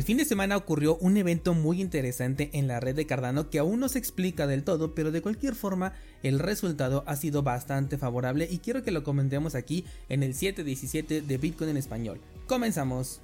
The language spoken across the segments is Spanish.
El fin de semana ocurrió un evento muy interesante en la red de Cardano que aún no se explica del todo, pero de cualquier forma el resultado ha sido bastante favorable y quiero que lo comentemos aquí en el 717 de Bitcoin en español. Comenzamos.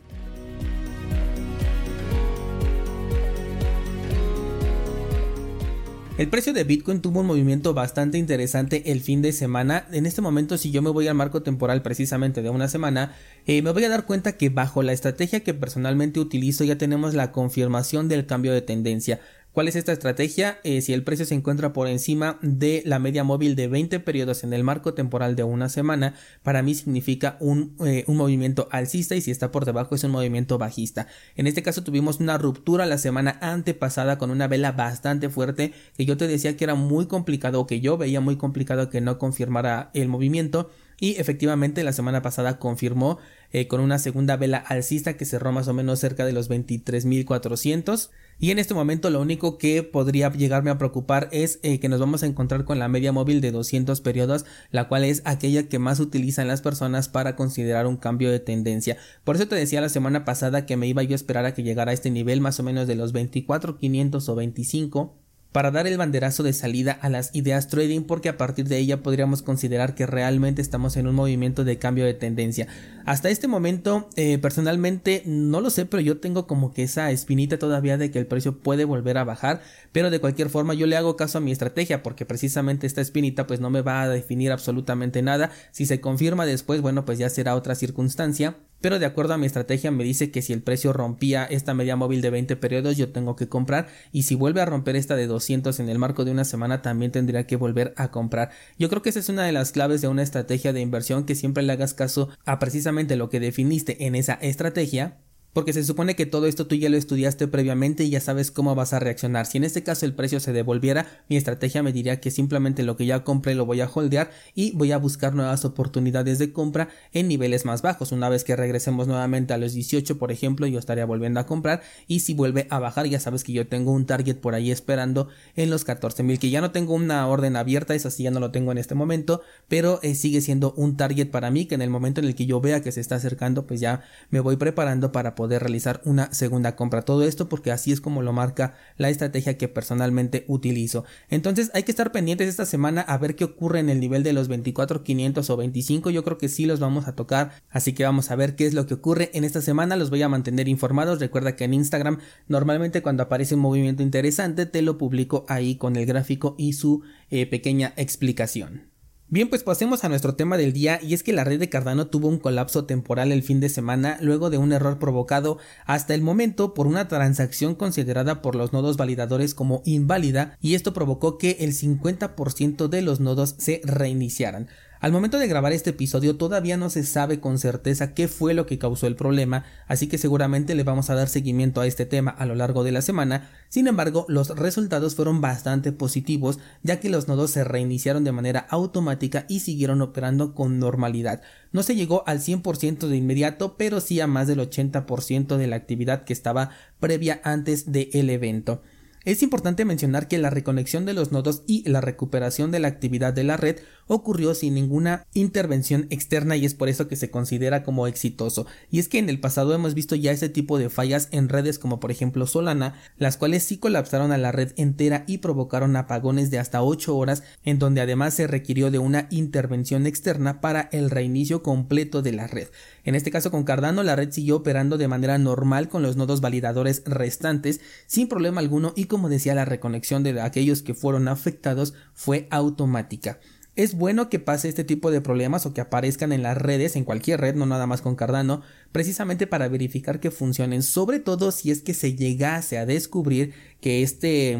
El precio de Bitcoin tuvo un movimiento bastante interesante el fin de semana. En este momento, si yo me voy al marco temporal precisamente de una semana, eh, me voy a dar cuenta que bajo la estrategia que personalmente utilizo ya tenemos la confirmación del cambio de tendencia. ¿Cuál es esta estrategia? Eh, si el precio se encuentra por encima de la media móvil de 20 periodos en el marco temporal de una semana, para mí significa un, eh, un, movimiento alcista y si está por debajo es un movimiento bajista. En este caso tuvimos una ruptura la semana antepasada con una vela bastante fuerte que yo te decía que era muy complicado o que yo veía muy complicado que no confirmara el movimiento y efectivamente la semana pasada confirmó eh, con una segunda vela alcista que cerró más o menos cerca de los 23.400 y en este momento lo único que podría llegarme a preocupar es eh, que nos vamos a encontrar con la media móvil de 200 periodos la cual es aquella que más utilizan las personas para considerar un cambio de tendencia. Por eso te decía la semana pasada que me iba yo a esperar a que llegara a este nivel más o menos de los 24.500 o 25 para dar el banderazo de salida a las ideas trading porque a partir de ella podríamos considerar que realmente estamos en un movimiento de cambio de tendencia. Hasta este momento eh, personalmente no lo sé pero yo tengo como que esa espinita todavía de que el precio puede volver a bajar pero de cualquier forma yo le hago caso a mi estrategia porque precisamente esta espinita pues no me va a definir absolutamente nada. Si se confirma después bueno pues ya será otra circunstancia pero de acuerdo a mi estrategia me dice que si el precio rompía esta media móvil de 20 periodos yo tengo que comprar y si vuelve a romper esta de 200 en el marco de una semana también tendría que volver a comprar. Yo creo que esa es una de las claves de una estrategia de inversión que siempre le hagas caso a precisamente lo que definiste en esa estrategia porque se supone que todo esto tú ya lo estudiaste previamente y ya sabes cómo vas a reaccionar. Si en este caso el precio se devolviera, mi estrategia me diría que simplemente lo que ya compré lo voy a holdear y voy a buscar nuevas oportunidades de compra en niveles más bajos. Una vez que regresemos nuevamente a los 18, por ejemplo, yo estaría volviendo a comprar y si vuelve a bajar, ya sabes que yo tengo un target por ahí esperando en los 14.000, que ya no tengo una orden abierta, esa sí ya no lo tengo en este momento, pero eh, sigue siendo un target para mí que en el momento en el que yo vea que se está acercando, pues ya me voy preparando para poder de realizar una segunda compra. Todo esto porque así es como lo marca la estrategia que personalmente utilizo. Entonces hay que estar pendientes esta semana a ver qué ocurre en el nivel de los 24.500 o 25. Yo creo que sí los vamos a tocar. Así que vamos a ver qué es lo que ocurre en esta semana. Los voy a mantener informados. Recuerda que en Instagram normalmente cuando aparece un movimiento interesante te lo publico ahí con el gráfico y su eh, pequeña explicación. Bien, pues pasemos a nuestro tema del día y es que la red de Cardano tuvo un colapso temporal el fin de semana luego de un error provocado hasta el momento por una transacción considerada por los nodos validadores como inválida y esto provocó que el 50% de los nodos se reiniciaran. Al momento de grabar este episodio todavía no se sabe con certeza qué fue lo que causó el problema, así que seguramente le vamos a dar seguimiento a este tema a lo largo de la semana. Sin embargo, los resultados fueron bastante positivos, ya que los nodos se reiniciaron de manera automática y siguieron operando con normalidad. No se llegó al 100% de inmediato, pero sí a más del 80% de la actividad que estaba previa antes del evento. Es importante mencionar que la reconexión de los nodos y la recuperación de la actividad de la red ocurrió sin ninguna intervención externa y es por eso que se considera como exitoso. Y es que en el pasado hemos visto ya ese tipo de fallas en redes como por ejemplo Solana, las cuales sí colapsaron a la red entera y provocaron apagones de hasta 8 horas en donde además se requirió de una intervención externa para el reinicio completo de la red. En este caso con Cardano la red siguió operando de manera normal con los nodos validadores restantes sin problema alguno y como decía, la reconexión de aquellos que fueron afectados fue automática. Es bueno que pase este tipo de problemas o que aparezcan en las redes, en cualquier red, no nada más con Cardano, precisamente para verificar que funcionen, sobre todo si es que se llegase a descubrir que este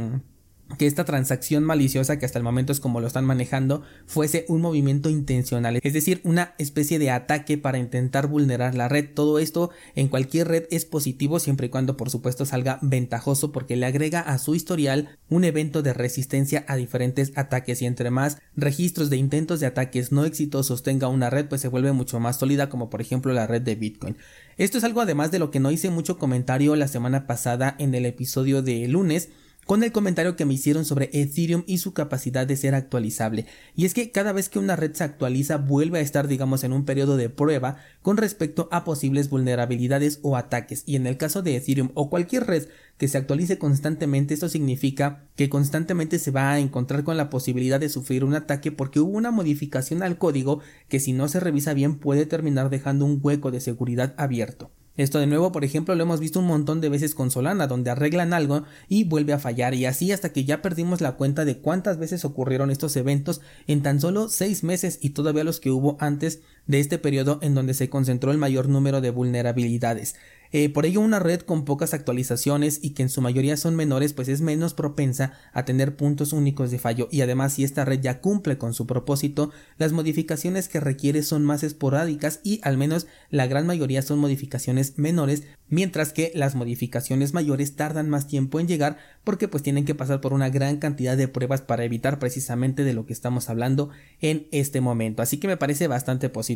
que esta transacción maliciosa que hasta el momento es como lo están manejando fuese un movimiento intencional, es decir, una especie de ataque para intentar vulnerar la red. Todo esto en cualquier red es positivo siempre y cuando por supuesto salga ventajoso porque le agrega a su historial un evento de resistencia a diferentes ataques y entre más registros de intentos de ataques no exitosos tenga una red pues se vuelve mucho más sólida como por ejemplo la red de Bitcoin. Esto es algo además de lo que no hice mucho comentario la semana pasada en el episodio de lunes con el comentario que me hicieron sobre Ethereum y su capacidad de ser actualizable. Y es que cada vez que una red se actualiza vuelve a estar digamos en un periodo de prueba con respecto a posibles vulnerabilidades o ataques. Y en el caso de Ethereum o cualquier red que se actualice constantemente, esto significa que constantemente se va a encontrar con la posibilidad de sufrir un ataque porque hubo una modificación al código que si no se revisa bien puede terminar dejando un hueco de seguridad abierto. Esto de nuevo, por ejemplo, lo hemos visto un montón de veces con Solana, donde arreglan algo y vuelve a fallar, y así hasta que ya perdimos la cuenta de cuántas veces ocurrieron estos eventos en tan solo seis meses y todavía los que hubo antes de este periodo en donde se concentró el mayor número de vulnerabilidades. Eh, por ello una red con pocas actualizaciones y que en su mayoría son menores pues es menos propensa a tener puntos únicos de fallo. Y además si esta red ya cumple con su propósito las modificaciones que requiere son más esporádicas y al menos la gran mayoría son modificaciones menores mientras que las modificaciones mayores tardan más tiempo en llegar porque pues tienen que pasar por una gran cantidad de pruebas para evitar precisamente de lo que estamos hablando en este momento. Así que me parece bastante positivo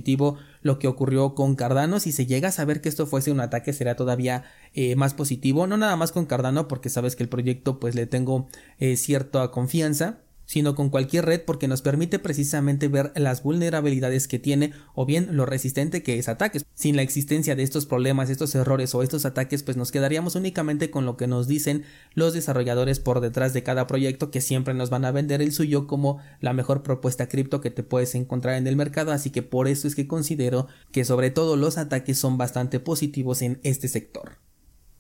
lo que ocurrió con Cardano. Si se llega a saber que esto fuese un ataque será todavía eh, más positivo, no nada más con Cardano porque sabes que el proyecto pues le tengo eh, cierta confianza sino con cualquier red porque nos permite precisamente ver las vulnerabilidades que tiene o bien lo resistente que es ataques. Sin la existencia de estos problemas, estos errores o estos ataques, pues nos quedaríamos únicamente con lo que nos dicen los desarrolladores por detrás de cada proyecto que siempre nos van a vender el suyo como la mejor propuesta cripto que te puedes encontrar en el mercado, así que por eso es que considero que sobre todo los ataques son bastante positivos en este sector.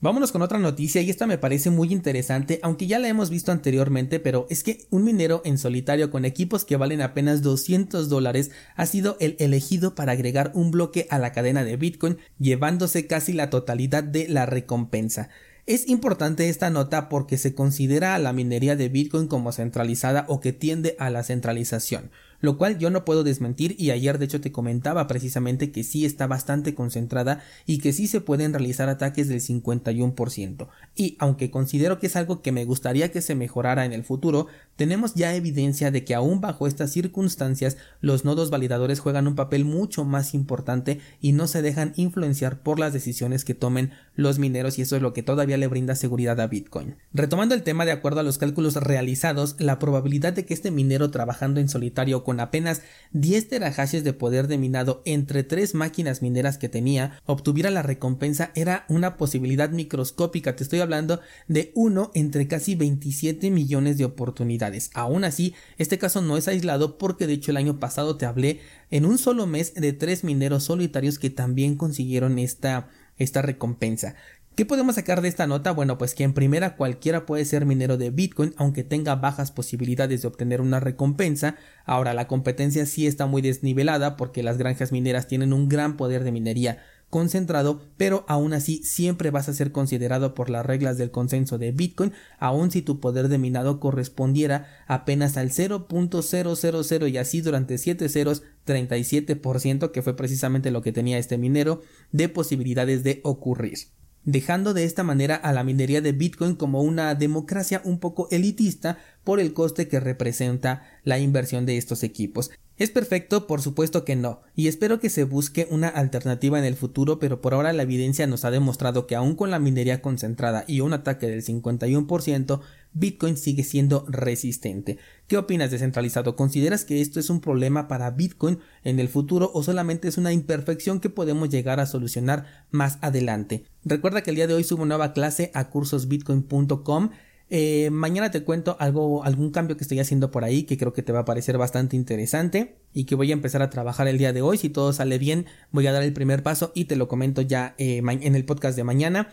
Vámonos con otra noticia y esta me parece muy interesante, aunque ya la hemos visto anteriormente, pero es que un minero en solitario con equipos que valen apenas 200 dólares ha sido el elegido para agregar un bloque a la cadena de Bitcoin, llevándose casi la totalidad de la recompensa. Es importante esta nota porque se considera a la minería de Bitcoin como centralizada o que tiende a la centralización lo cual yo no puedo desmentir y ayer de hecho te comentaba precisamente que sí está bastante concentrada y que sí se pueden realizar ataques del 51%. Y aunque considero que es algo que me gustaría que se mejorara en el futuro, tenemos ya evidencia de que aún bajo estas circunstancias los nodos validadores juegan un papel mucho más importante y no se dejan influenciar por las decisiones que tomen los mineros y eso es lo que todavía le brinda seguridad a Bitcoin. Retomando el tema de acuerdo a los cálculos realizados, la probabilidad de que este minero trabajando en solitario con apenas 10 terahashes de poder de minado entre tres máquinas mineras que tenía, obtuviera la recompensa era una posibilidad microscópica. Te estoy hablando de uno entre casi 27 millones de oportunidades. Aún así, este caso no es aislado porque de hecho el año pasado te hablé en un solo mes de tres mineros solitarios que también consiguieron esta esta recompensa. ¿Qué podemos sacar de esta nota? Bueno, pues que en primera cualquiera puede ser minero de Bitcoin aunque tenga bajas posibilidades de obtener una recompensa. Ahora la competencia sí está muy desnivelada porque las granjas mineras tienen un gran poder de minería concentrado, pero aún así siempre vas a ser considerado por las reglas del consenso de Bitcoin, aun si tu poder de minado correspondiera apenas al 0.000 y así durante 7 ceros 37% que fue precisamente lo que tenía este minero de posibilidades de ocurrir dejando de esta manera a la minería de Bitcoin como una democracia un poco elitista por el coste que representa la inversión de estos equipos. ¿Es perfecto? Por supuesto que no, y espero que se busque una alternativa en el futuro, pero por ahora la evidencia nos ha demostrado que aún con la minería concentrada y un ataque del 51%, Bitcoin sigue siendo resistente. ¿Qué opinas descentralizado? ¿Consideras que esto es un problema para Bitcoin en el futuro o solamente es una imperfección que podemos llegar a solucionar más adelante? Recuerda que el día de hoy subo nueva clase a cursosbitcoin.com eh, mañana te cuento algo, algún cambio que estoy haciendo por ahí que creo que te va a parecer bastante interesante y que voy a empezar a trabajar el día de hoy. Si todo sale bien, voy a dar el primer paso y te lo comento ya eh, en el podcast de mañana.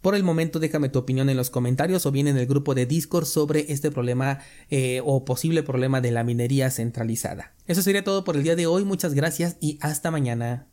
Por el momento déjame tu opinión en los comentarios o bien en el grupo de Discord sobre este problema eh, o posible problema de la minería centralizada. Eso sería todo por el día de hoy, muchas gracias y hasta mañana.